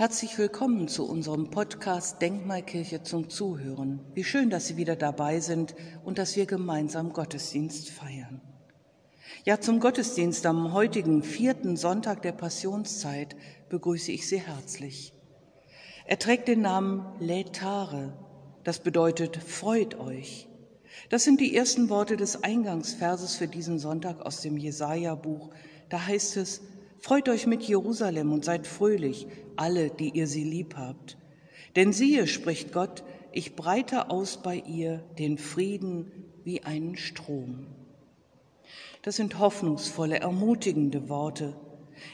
Herzlich willkommen zu unserem Podcast Denkmalkirche zum Zuhören. Wie schön, dass Sie wieder dabei sind und dass wir gemeinsam Gottesdienst feiern. Ja, zum Gottesdienst am heutigen vierten Sonntag der Passionszeit begrüße ich Sie herzlich. Er trägt den Namen Lätare. Das bedeutet freut euch. Das sind die ersten Worte des Eingangsverses für diesen Sonntag aus dem Jesaja-Buch. Da heißt es, Freut euch mit Jerusalem und seid fröhlich, alle, die ihr sie lieb habt. Denn siehe, spricht Gott, ich breite aus bei ihr den Frieden wie einen Strom. Das sind hoffnungsvolle, ermutigende Worte.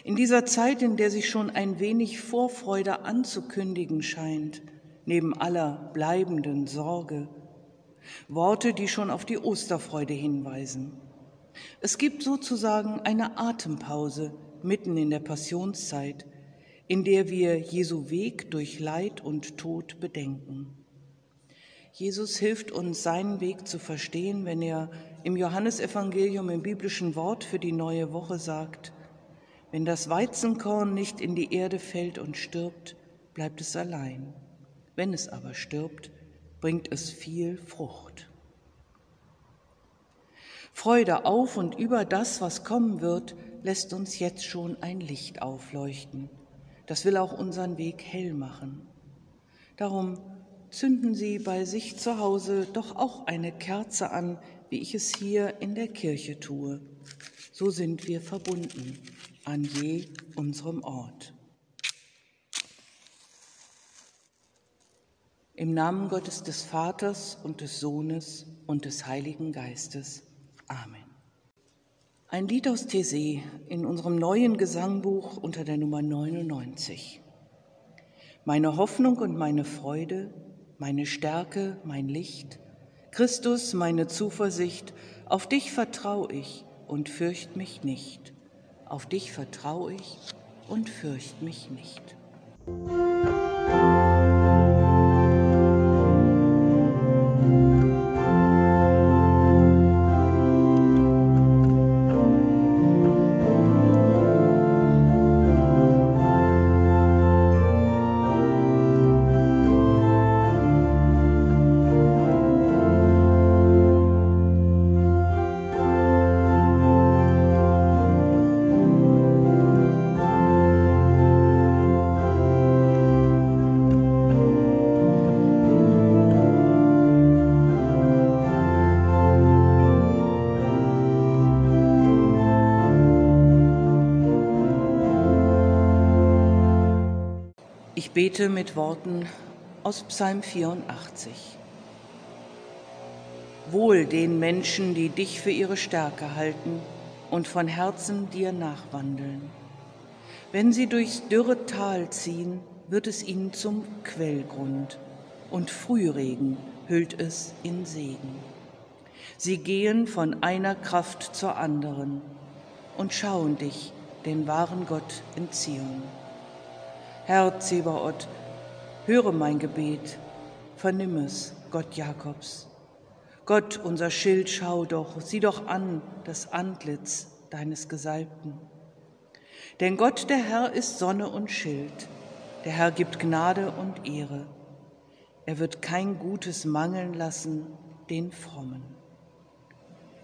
In dieser Zeit, in der sich schon ein wenig Vorfreude anzukündigen scheint, neben aller bleibenden Sorge. Worte, die schon auf die Osterfreude hinweisen. Es gibt sozusagen eine Atempause mitten in der Passionszeit, in der wir Jesu Weg durch Leid und Tod bedenken. Jesus hilft uns, seinen Weg zu verstehen, wenn er im Johannesevangelium im biblischen Wort für die neue Woche sagt, wenn das Weizenkorn nicht in die Erde fällt und stirbt, bleibt es allein. Wenn es aber stirbt, bringt es viel Frucht. Freude auf und über das, was kommen wird, lässt uns jetzt schon ein Licht aufleuchten. Das will auch unseren Weg hell machen. Darum zünden Sie bei sich zu Hause doch auch eine Kerze an, wie ich es hier in der Kirche tue. So sind wir verbunden an je unserem Ort. Im Namen Gottes des Vaters und des Sohnes und des Heiligen Geistes. Amen. Ein Lied aus Thésée in unserem neuen Gesangbuch unter der Nummer 99. Meine Hoffnung und meine Freude, meine Stärke, mein Licht, Christus, meine Zuversicht, auf dich vertrau ich und fürcht mich nicht. Auf dich vertrau ich und fürcht mich nicht. Bete mit Worten aus Psalm 84. Wohl den Menschen, die dich für ihre Stärke halten und von Herzen dir nachwandeln. Wenn sie durchs dürre Tal ziehen, wird es ihnen zum Quellgrund und Frühregen hüllt es in Segen. Sie gehen von einer Kraft zur anderen und schauen dich, den wahren Gott, in Zion. Herr Zebaoth, höre mein Gebet, vernimm es, Gott Jakobs. Gott, unser Schild, schau doch, sieh doch an das Antlitz deines Gesalbten. Denn Gott, der Herr, ist Sonne und Schild. Der Herr gibt Gnade und Ehre. Er wird kein Gutes mangeln lassen den Frommen.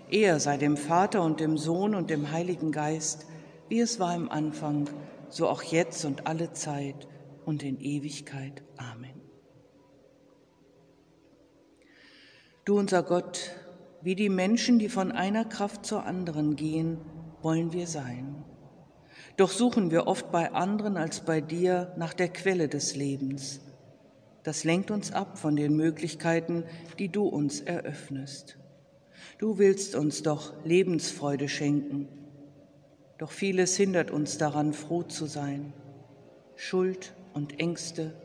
Er sei dem Vater und dem Sohn und dem Heiligen Geist, wie es war im Anfang, so auch jetzt und alle Zeit und in Ewigkeit. Amen. Du unser Gott, wie die Menschen, die von einer Kraft zur anderen gehen, wollen wir sein. Doch suchen wir oft bei anderen als bei dir nach der Quelle des Lebens. Das lenkt uns ab von den Möglichkeiten, die du uns eröffnest. Du willst uns doch Lebensfreude schenken doch vieles hindert uns daran, froh zu sein. Schuld und Ängste,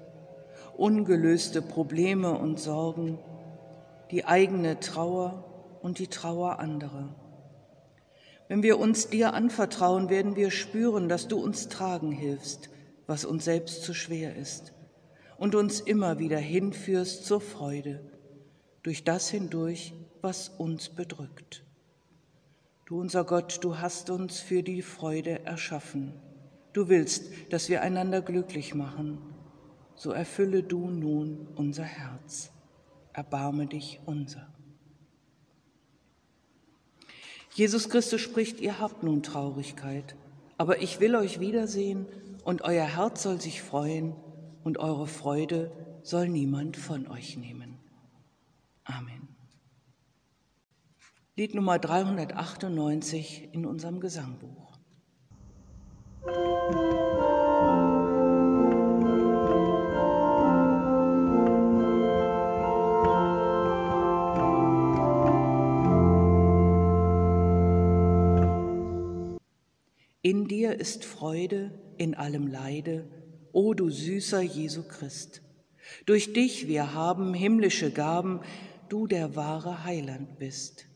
ungelöste Probleme und Sorgen, die eigene Trauer und die Trauer anderer. Wenn wir uns dir anvertrauen, werden wir spüren, dass du uns tragen hilfst, was uns selbst zu schwer ist, und uns immer wieder hinführst zur Freude, durch das hindurch, was uns bedrückt. Du unser Gott, du hast uns für die Freude erschaffen. Du willst, dass wir einander glücklich machen. So erfülle du nun unser Herz. Erbarme dich unser. Jesus Christus spricht, ihr habt nun Traurigkeit, aber ich will euch wiedersehen und euer Herz soll sich freuen und eure Freude soll niemand von euch nehmen. Amen. Lied Nummer 398 in unserem Gesangbuch. In dir ist Freude in allem Leide, o du süßer Jesu Christ. Durch dich wir haben himmlische Gaben, du der wahre Heiland bist.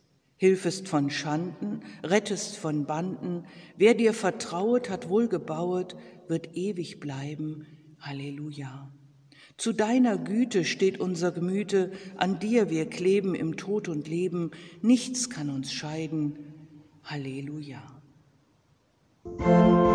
Hilfest von Schanden, rettest von Banden, wer dir vertrauet, hat wohl gebauet, wird ewig bleiben. Halleluja. Zu deiner Güte steht unser Gemüte, an dir wir kleben im Tod und Leben, nichts kann uns scheiden. Halleluja. lese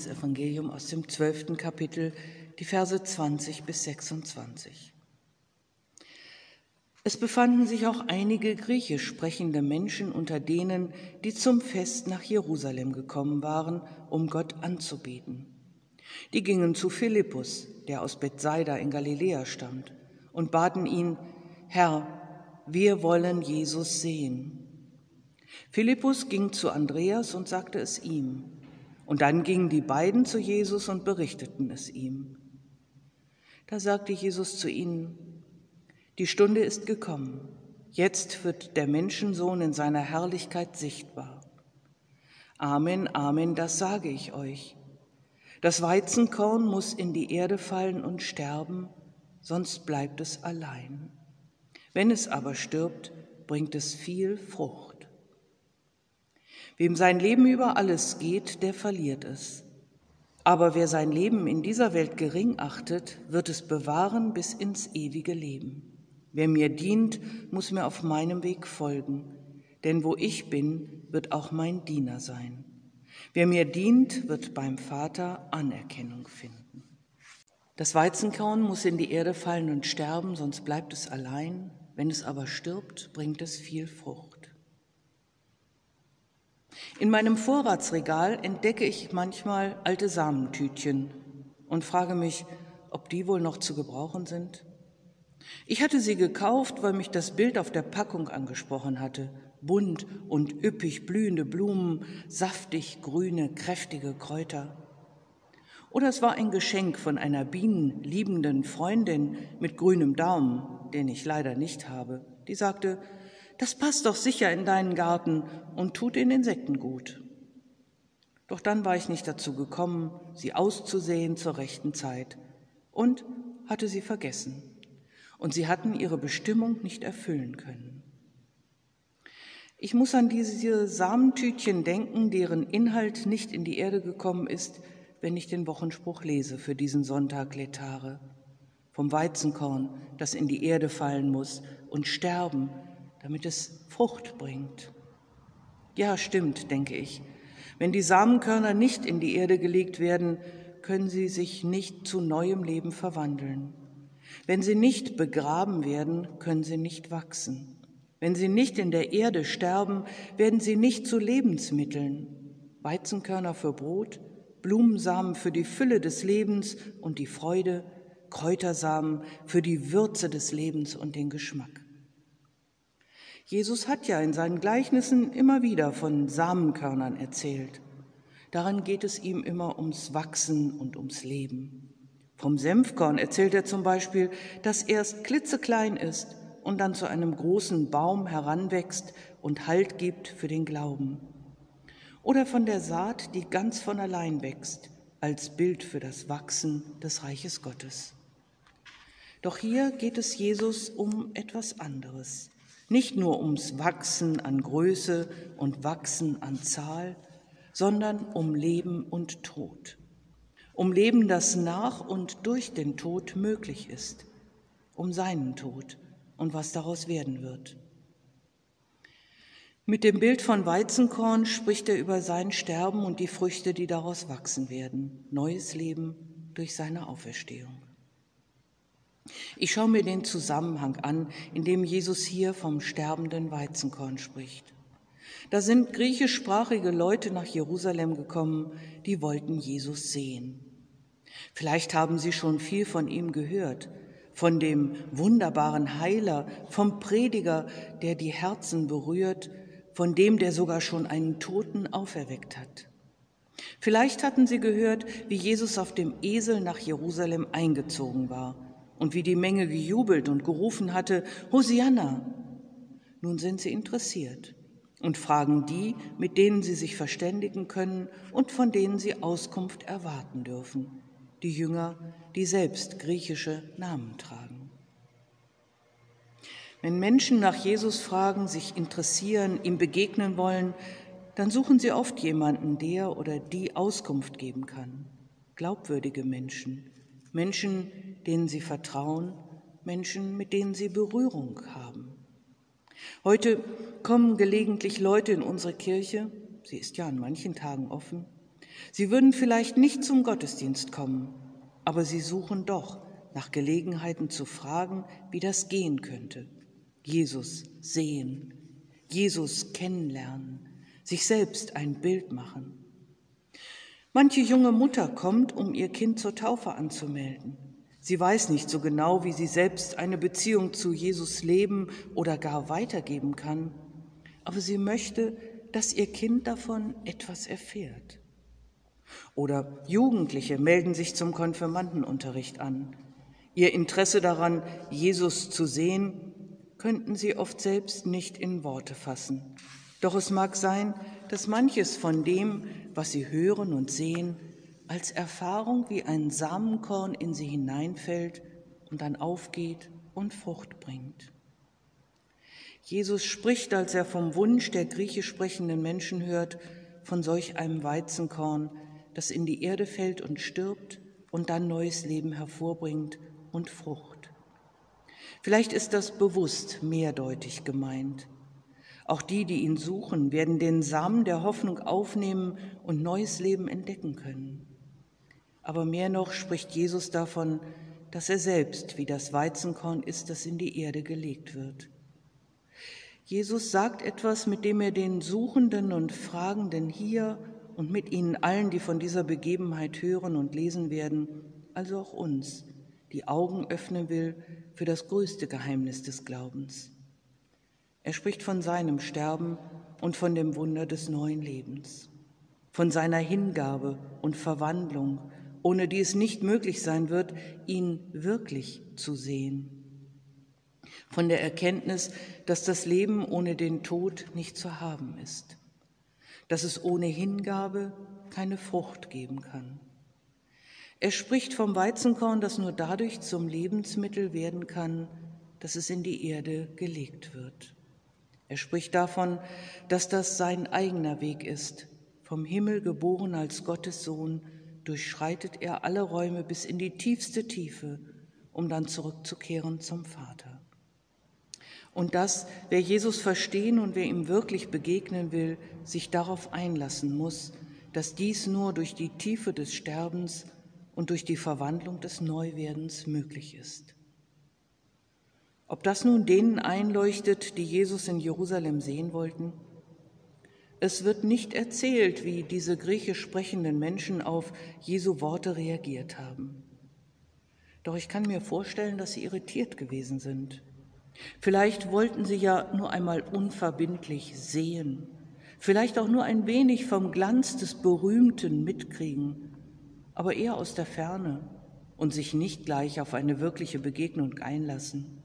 Johannesevangelium aus dem zwölften Kapitel die Verse 20 bis 26. Es befanden sich auch einige griechisch sprechende Menschen unter denen, die zum Fest nach Jerusalem gekommen waren, um Gott anzubeten. Die gingen zu Philippus, der aus Bethsaida in Galiläa stammt, und baten ihn, Herr, wir wollen Jesus sehen. Philippus ging zu Andreas und sagte es ihm. Und dann gingen die beiden zu Jesus und berichteten es ihm. Da sagte Jesus zu ihnen, die Stunde ist gekommen, jetzt wird der Menschensohn in seiner Herrlichkeit sichtbar. Amen, Amen, das sage ich euch. Das Weizenkorn muss in die Erde fallen und sterben, sonst bleibt es allein. Wenn es aber stirbt, bringt es viel Frucht. Wem sein Leben über alles geht, der verliert es. Aber wer sein Leben in dieser Welt gering achtet, wird es bewahren bis ins ewige Leben. Wer mir dient, muss mir auf meinem Weg folgen, denn wo ich bin, wird auch mein Diener sein. Wer mir dient, wird beim Vater Anerkennung finden. Das Weizenkorn muss in die Erde fallen und sterben, sonst bleibt es allein. Wenn es aber stirbt, bringt es viel Frucht. In meinem Vorratsregal entdecke ich manchmal alte Samentütchen und frage mich, ob die wohl noch zu gebrauchen sind. Ich hatte sie gekauft, weil mich das Bild auf der Packung angesprochen hatte. Bunt und üppig blühende Blumen, saftig grüne, kräftige Kräuter. Oder es war ein Geschenk von einer bienenliebenden Freundin mit grünem Daumen, den ich leider nicht habe. Die sagte, das passt doch sicher in deinen Garten und tut den Insekten gut. Doch dann war ich nicht dazu gekommen, sie auszusehen zur rechten Zeit und hatte sie vergessen. Und sie hatten ihre Bestimmung nicht erfüllen können. Ich muss an diese Samentütchen denken, deren Inhalt nicht in die Erde gekommen ist, wenn ich den Wochenspruch lese für diesen Sonntag Letare. Vom Weizenkorn, das in die Erde fallen muss und sterben, damit es Frucht bringt. Ja, stimmt, denke ich. Wenn die Samenkörner nicht in die Erde gelegt werden, können sie sich nicht zu neuem Leben verwandeln. Wenn sie nicht begraben werden, können sie nicht wachsen. Wenn sie nicht in der Erde sterben, werden sie nicht zu Lebensmitteln. Weizenkörner für Brot, Blumensamen für die Fülle des Lebens und die Freude, Kräutersamen für die Würze des Lebens und den Geschmack. Jesus hat ja in seinen Gleichnissen immer wieder von Samenkörnern erzählt. Daran geht es ihm immer ums Wachsen und ums Leben. Vom Senfkorn erzählt er zum Beispiel, dass erst klitzeklein ist und dann zu einem großen Baum heranwächst und Halt gibt für den Glauben. Oder von der Saat, die ganz von allein wächst, als Bild für das Wachsen des Reiches Gottes. Doch hier geht es Jesus um etwas anderes. Nicht nur ums Wachsen an Größe und Wachsen an Zahl, sondern um Leben und Tod. Um Leben, das nach und durch den Tod möglich ist. Um seinen Tod und was daraus werden wird. Mit dem Bild von Weizenkorn spricht er über sein Sterben und die Früchte, die daraus wachsen werden. Neues Leben durch seine Auferstehung. Ich schaue mir den Zusammenhang an, in dem Jesus hier vom sterbenden Weizenkorn spricht. Da sind griechischsprachige Leute nach Jerusalem gekommen, die wollten Jesus sehen. Vielleicht haben sie schon viel von ihm gehört, von dem wunderbaren Heiler, vom Prediger, der die Herzen berührt, von dem, der sogar schon einen Toten auferweckt hat. Vielleicht hatten sie gehört, wie Jesus auf dem Esel nach Jerusalem eingezogen war und wie die Menge gejubelt und gerufen hatte, Hosianna. Nun sind sie interessiert und fragen die, mit denen sie sich verständigen können und von denen sie Auskunft erwarten dürfen, die Jünger, die selbst griechische Namen tragen. Wenn Menschen nach Jesus fragen, sich interessieren, ihm begegnen wollen, dann suchen sie oft jemanden, der oder die Auskunft geben kann. Glaubwürdige Menschen, Menschen, denen sie vertrauen, Menschen, mit denen sie Berührung haben. Heute kommen gelegentlich Leute in unsere Kirche, sie ist ja an manchen Tagen offen. Sie würden vielleicht nicht zum Gottesdienst kommen, aber sie suchen doch nach Gelegenheiten zu fragen, wie das gehen könnte. Jesus sehen, Jesus kennenlernen, sich selbst ein Bild machen. Manche junge Mutter kommt, um ihr Kind zur Taufe anzumelden. Sie weiß nicht so genau, wie sie selbst eine Beziehung zu Jesus leben oder gar weitergeben kann, aber sie möchte, dass ihr Kind davon etwas erfährt. Oder Jugendliche melden sich zum Konfirmandenunterricht an. Ihr Interesse daran, Jesus zu sehen, könnten sie oft selbst nicht in Worte fassen. Doch es mag sein, dass manches von dem, was sie hören und sehen, als Erfahrung wie ein Samenkorn in sie hineinfällt und dann aufgeht und Frucht bringt. Jesus spricht, als er vom Wunsch der griechisch sprechenden Menschen hört, von solch einem Weizenkorn, das in die Erde fällt und stirbt und dann neues Leben hervorbringt und Frucht. Vielleicht ist das bewusst mehrdeutig gemeint. Auch die, die ihn suchen, werden den Samen der Hoffnung aufnehmen und neues Leben entdecken können. Aber mehr noch spricht Jesus davon, dass er selbst wie das Weizenkorn ist, das in die Erde gelegt wird. Jesus sagt etwas, mit dem er den Suchenden und Fragenden hier und mit ihnen allen, die von dieser Begebenheit hören und lesen werden, also auch uns, die Augen öffnen will für das größte Geheimnis des Glaubens. Er spricht von seinem Sterben und von dem Wunder des neuen Lebens, von seiner Hingabe und Verwandlung ohne die es nicht möglich sein wird, ihn wirklich zu sehen. Von der Erkenntnis, dass das Leben ohne den Tod nicht zu haben ist, dass es ohne Hingabe keine Frucht geben kann. Er spricht vom Weizenkorn, das nur dadurch zum Lebensmittel werden kann, dass es in die Erde gelegt wird. Er spricht davon, dass das sein eigener Weg ist, vom Himmel geboren als Gottes Sohn, durchschreitet er alle Räume bis in die tiefste Tiefe, um dann zurückzukehren zum Vater. Und dass, wer Jesus verstehen und wer ihm wirklich begegnen will, sich darauf einlassen muss, dass dies nur durch die Tiefe des Sterbens und durch die Verwandlung des Neuwerdens möglich ist. Ob das nun denen einleuchtet, die Jesus in Jerusalem sehen wollten, es wird nicht erzählt, wie diese griechisch sprechenden Menschen auf Jesu Worte reagiert haben. Doch ich kann mir vorstellen, dass sie irritiert gewesen sind. Vielleicht wollten sie ja nur einmal unverbindlich sehen, vielleicht auch nur ein wenig vom Glanz des Berühmten mitkriegen, aber eher aus der Ferne und sich nicht gleich auf eine wirkliche Begegnung einlassen.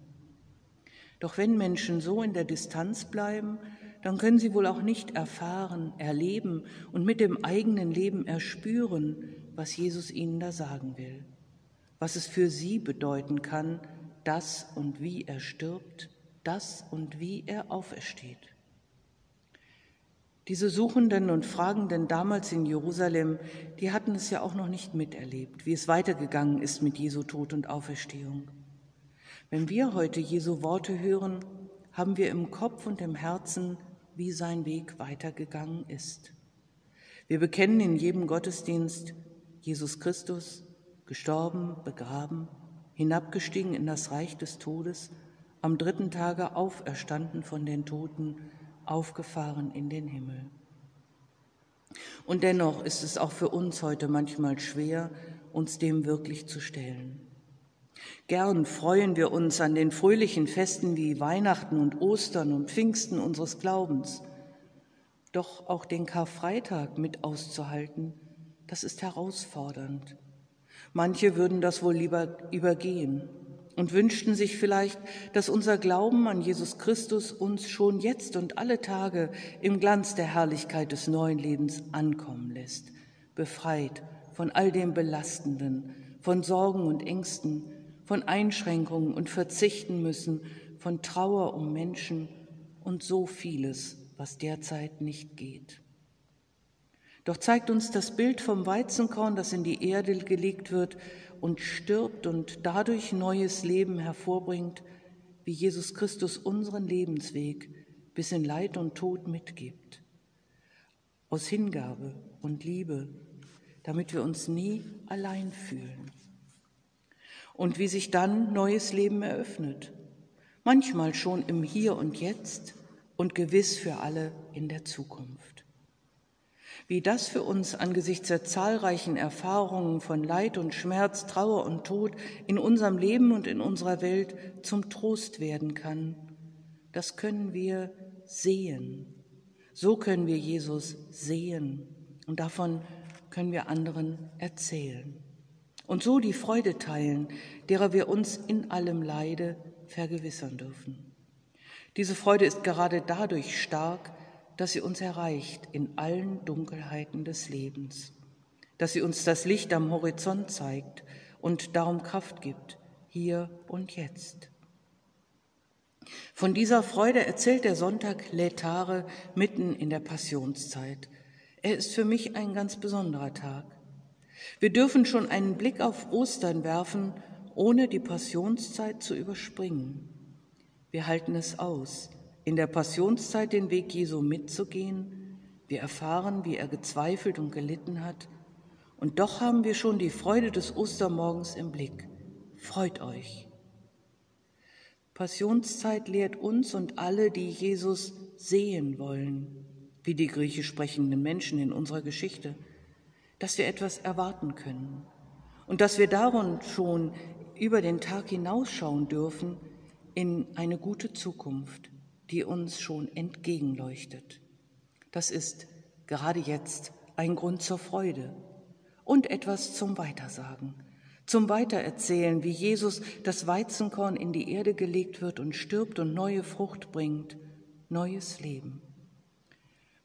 Doch wenn Menschen so in der Distanz bleiben, dann können sie wohl auch nicht erfahren, erleben und mit dem eigenen Leben erspüren, was Jesus ihnen da sagen will, was es für sie bedeuten kann, dass und wie er stirbt, das und wie er aufersteht. Diese Suchenden und Fragenden damals in Jerusalem, die hatten es ja auch noch nicht miterlebt, wie es weitergegangen ist mit Jesu Tod und Auferstehung. Wenn wir heute Jesu Worte hören, haben wir im Kopf und im Herzen, wie sein Weg weitergegangen ist. Wir bekennen in jedem Gottesdienst Jesus Christus, gestorben, begraben, hinabgestiegen in das Reich des Todes, am dritten Tage auferstanden von den Toten, aufgefahren in den Himmel. Und dennoch ist es auch für uns heute manchmal schwer, uns dem wirklich zu stellen. Gern freuen wir uns an den fröhlichen Festen wie Weihnachten und Ostern und Pfingsten unseres Glaubens. Doch auch den Karfreitag mit auszuhalten, das ist herausfordernd. Manche würden das wohl lieber übergehen und wünschten sich vielleicht, dass unser Glauben an Jesus Christus uns schon jetzt und alle Tage im Glanz der Herrlichkeit des neuen Lebens ankommen lässt, befreit von all dem Belastenden, von Sorgen und Ängsten, von Einschränkungen und Verzichten müssen, von Trauer um Menschen und so vieles, was derzeit nicht geht. Doch zeigt uns das Bild vom Weizenkorn, das in die Erde gelegt wird und stirbt und dadurch neues Leben hervorbringt, wie Jesus Christus unseren Lebensweg bis in Leid und Tod mitgibt. Aus Hingabe und Liebe, damit wir uns nie allein fühlen. Und wie sich dann neues Leben eröffnet, manchmal schon im Hier und Jetzt und gewiss für alle in der Zukunft. Wie das für uns angesichts der zahlreichen Erfahrungen von Leid und Schmerz, Trauer und Tod in unserem Leben und in unserer Welt zum Trost werden kann, das können wir sehen. So können wir Jesus sehen und davon können wir anderen erzählen. Und so die Freude teilen, derer wir uns in allem Leide vergewissern dürfen. Diese Freude ist gerade dadurch stark, dass sie uns erreicht in allen Dunkelheiten des Lebens, dass sie uns das Licht am Horizont zeigt und darum Kraft gibt, hier und jetzt. Von dieser Freude erzählt der Sonntag Letare mitten in der Passionszeit. Er ist für mich ein ganz besonderer Tag. Wir dürfen schon einen Blick auf Ostern werfen, ohne die Passionszeit zu überspringen. Wir halten es aus, in der Passionszeit den Weg Jesu mitzugehen. Wir erfahren, wie er gezweifelt und gelitten hat. Und doch haben wir schon die Freude des Ostermorgens im Blick. Freut euch. Passionszeit lehrt uns und alle, die Jesus sehen wollen, wie die griechisch sprechenden Menschen in unserer Geschichte, dass wir etwas erwarten können und dass wir darum schon über den Tag hinausschauen dürfen in eine gute Zukunft, die uns schon entgegenleuchtet. Das ist gerade jetzt ein Grund zur Freude und etwas zum Weitersagen, zum Weitererzählen, wie Jesus das Weizenkorn in die Erde gelegt wird und stirbt und neue Frucht bringt, neues Leben.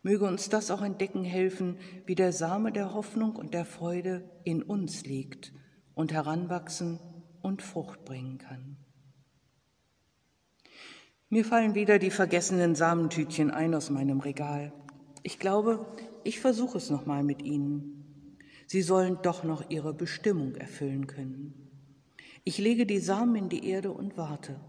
Möge uns das auch entdecken helfen, wie der Same der Hoffnung und der Freude in uns liegt und heranwachsen und Frucht bringen kann. Mir fallen wieder die vergessenen Samentütchen ein aus meinem Regal. Ich glaube, ich versuche es nochmal mit Ihnen. Sie sollen doch noch ihre Bestimmung erfüllen können. Ich lege die Samen in die Erde und warte.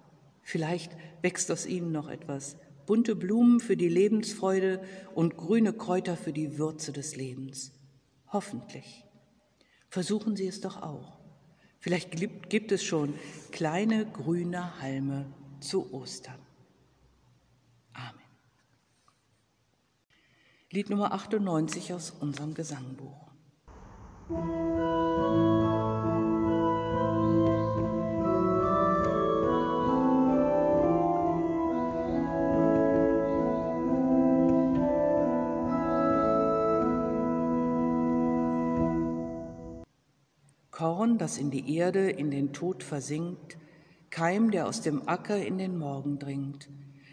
Vielleicht wächst aus ihnen noch etwas. Bunte Blumen für die Lebensfreude und grüne Kräuter für die Würze des Lebens. Hoffentlich. Versuchen Sie es doch auch. Vielleicht gibt es schon kleine grüne Halme zu Ostern. Lied Nummer 98 aus unserem Gesangbuch. Korn, das in die Erde, in den Tod versinkt, Keim, der aus dem Acker in den Morgen dringt.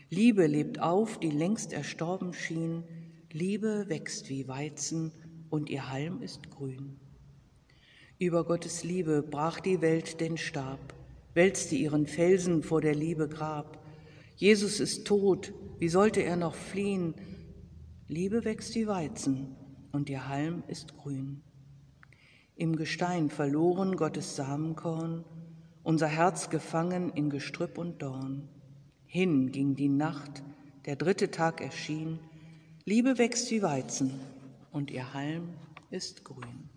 Liebe lebt auf, die längst erstorben schien, Liebe wächst wie Weizen und ihr Halm ist grün. Über Gottes Liebe brach die Welt den Stab, wälzte ihren Felsen vor der Liebe Grab. Jesus ist tot, wie sollte er noch fliehen? Liebe wächst wie Weizen und ihr Halm ist grün. Im Gestein verloren Gottes Samenkorn, unser Herz gefangen in Gestrüpp und Dorn. Hin ging die Nacht, der dritte Tag erschien, Liebe wächst wie Weizen und ihr Halm ist grün.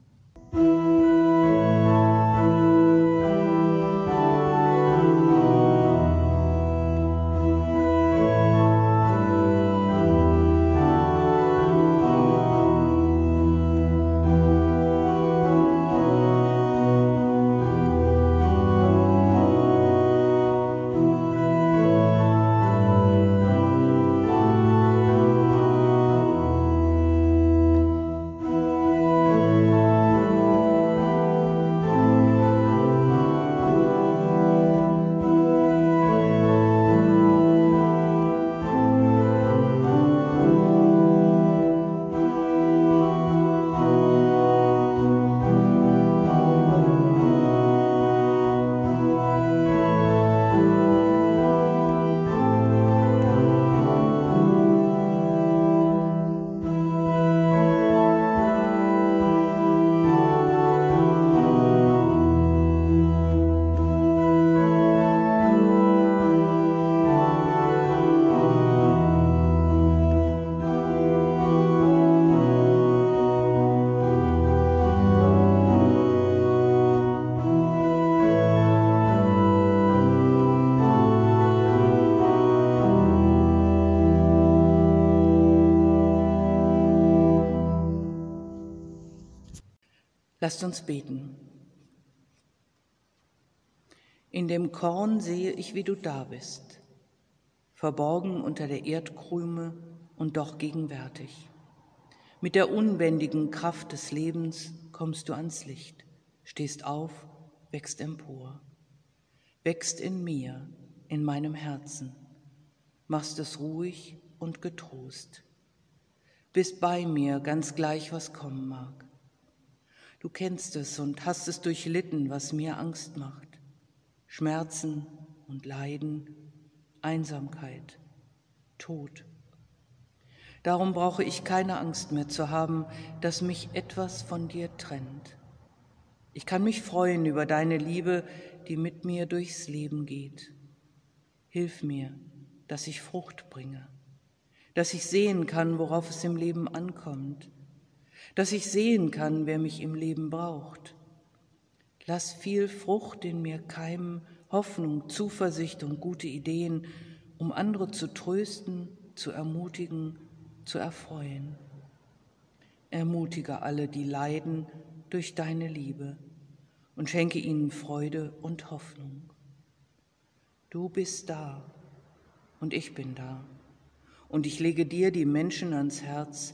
Lasst uns beten. In dem Korn sehe ich, wie du da bist, verborgen unter der Erdkrüme und doch gegenwärtig. Mit der unbändigen Kraft des Lebens kommst du ans Licht, stehst auf, wächst empor, wächst in mir, in meinem Herzen, machst es ruhig und getrost, bist bei mir, ganz gleich, was kommen mag. Du kennst es und hast es durchlitten, was mir Angst macht. Schmerzen und Leiden, Einsamkeit, Tod. Darum brauche ich keine Angst mehr zu haben, dass mich etwas von dir trennt. Ich kann mich freuen über deine Liebe, die mit mir durchs Leben geht. Hilf mir, dass ich Frucht bringe, dass ich sehen kann, worauf es im Leben ankommt, dass ich sehen kann, wer mich im Leben braucht. Lass viel Frucht in mir keimen, Hoffnung, Zuversicht und gute Ideen, um andere zu trösten, zu ermutigen, zu erfreuen. Ermutige alle, die leiden, durch deine Liebe und schenke ihnen Freude und Hoffnung. Du bist da und ich bin da und ich lege dir die Menschen ans Herz,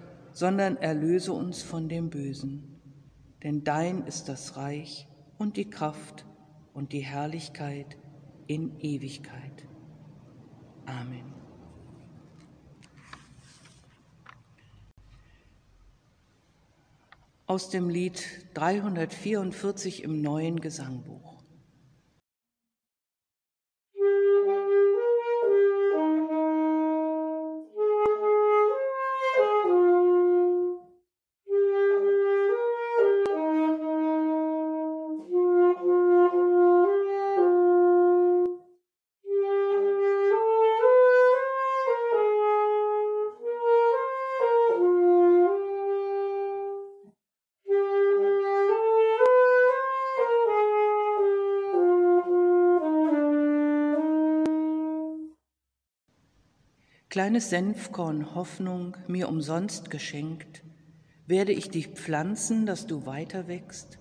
sondern erlöse uns von dem Bösen. Denn dein ist das Reich und die Kraft und die Herrlichkeit in Ewigkeit. Amen. Aus dem Lied 344 im neuen Gesangbuch. Kleines Senfkorn Hoffnung, mir umsonst geschenkt, werde ich dich pflanzen, dass du weiter wächst,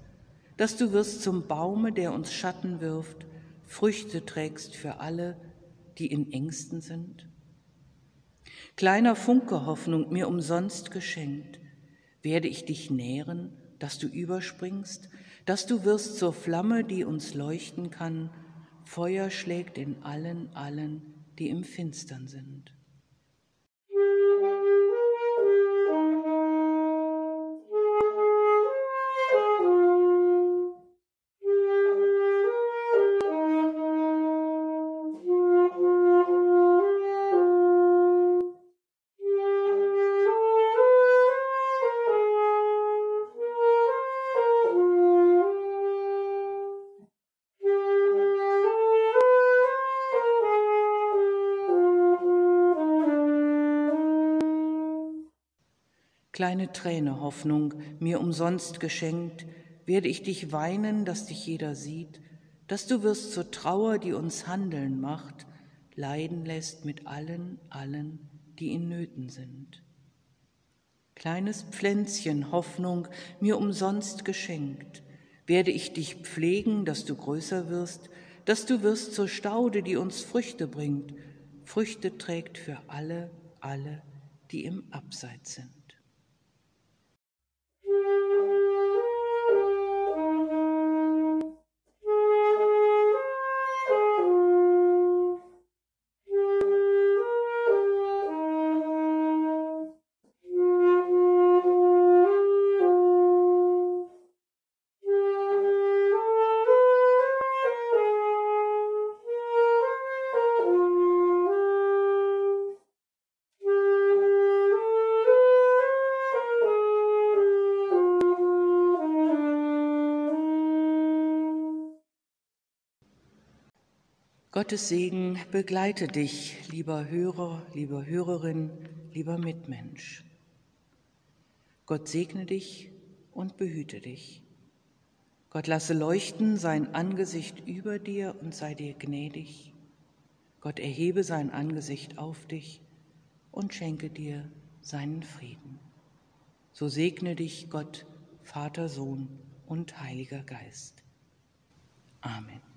dass du wirst zum Baume, der uns Schatten wirft, Früchte trägst für alle, die in Ängsten sind? Kleiner Funke Hoffnung, mir umsonst geschenkt, werde ich dich nähren, dass du überspringst, dass du wirst zur Flamme, die uns leuchten kann, Feuer schlägt in allen, allen, die im Finstern sind. Kleine Träne Hoffnung, mir umsonst geschenkt, werde ich dich weinen, dass dich jeder sieht, dass du wirst zur Trauer, die uns handeln macht, leiden lässt mit allen, allen, die in Nöten sind. Kleines Pflänzchen Hoffnung, mir umsonst geschenkt, werde ich dich pflegen, dass du größer wirst, dass du wirst zur Staude, die uns Früchte bringt, Früchte trägt für alle, alle, die im Abseits sind. Gottes Segen begleite dich, lieber Hörer, lieber Hörerin, lieber Mitmensch. Gott segne dich und behüte dich. Gott lasse leuchten sein Angesicht über dir und sei dir gnädig. Gott erhebe sein Angesicht auf dich und schenke dir seinen Frieden. So segne dich Gott, Vater, Sohn und Heiliger Geist. Amen.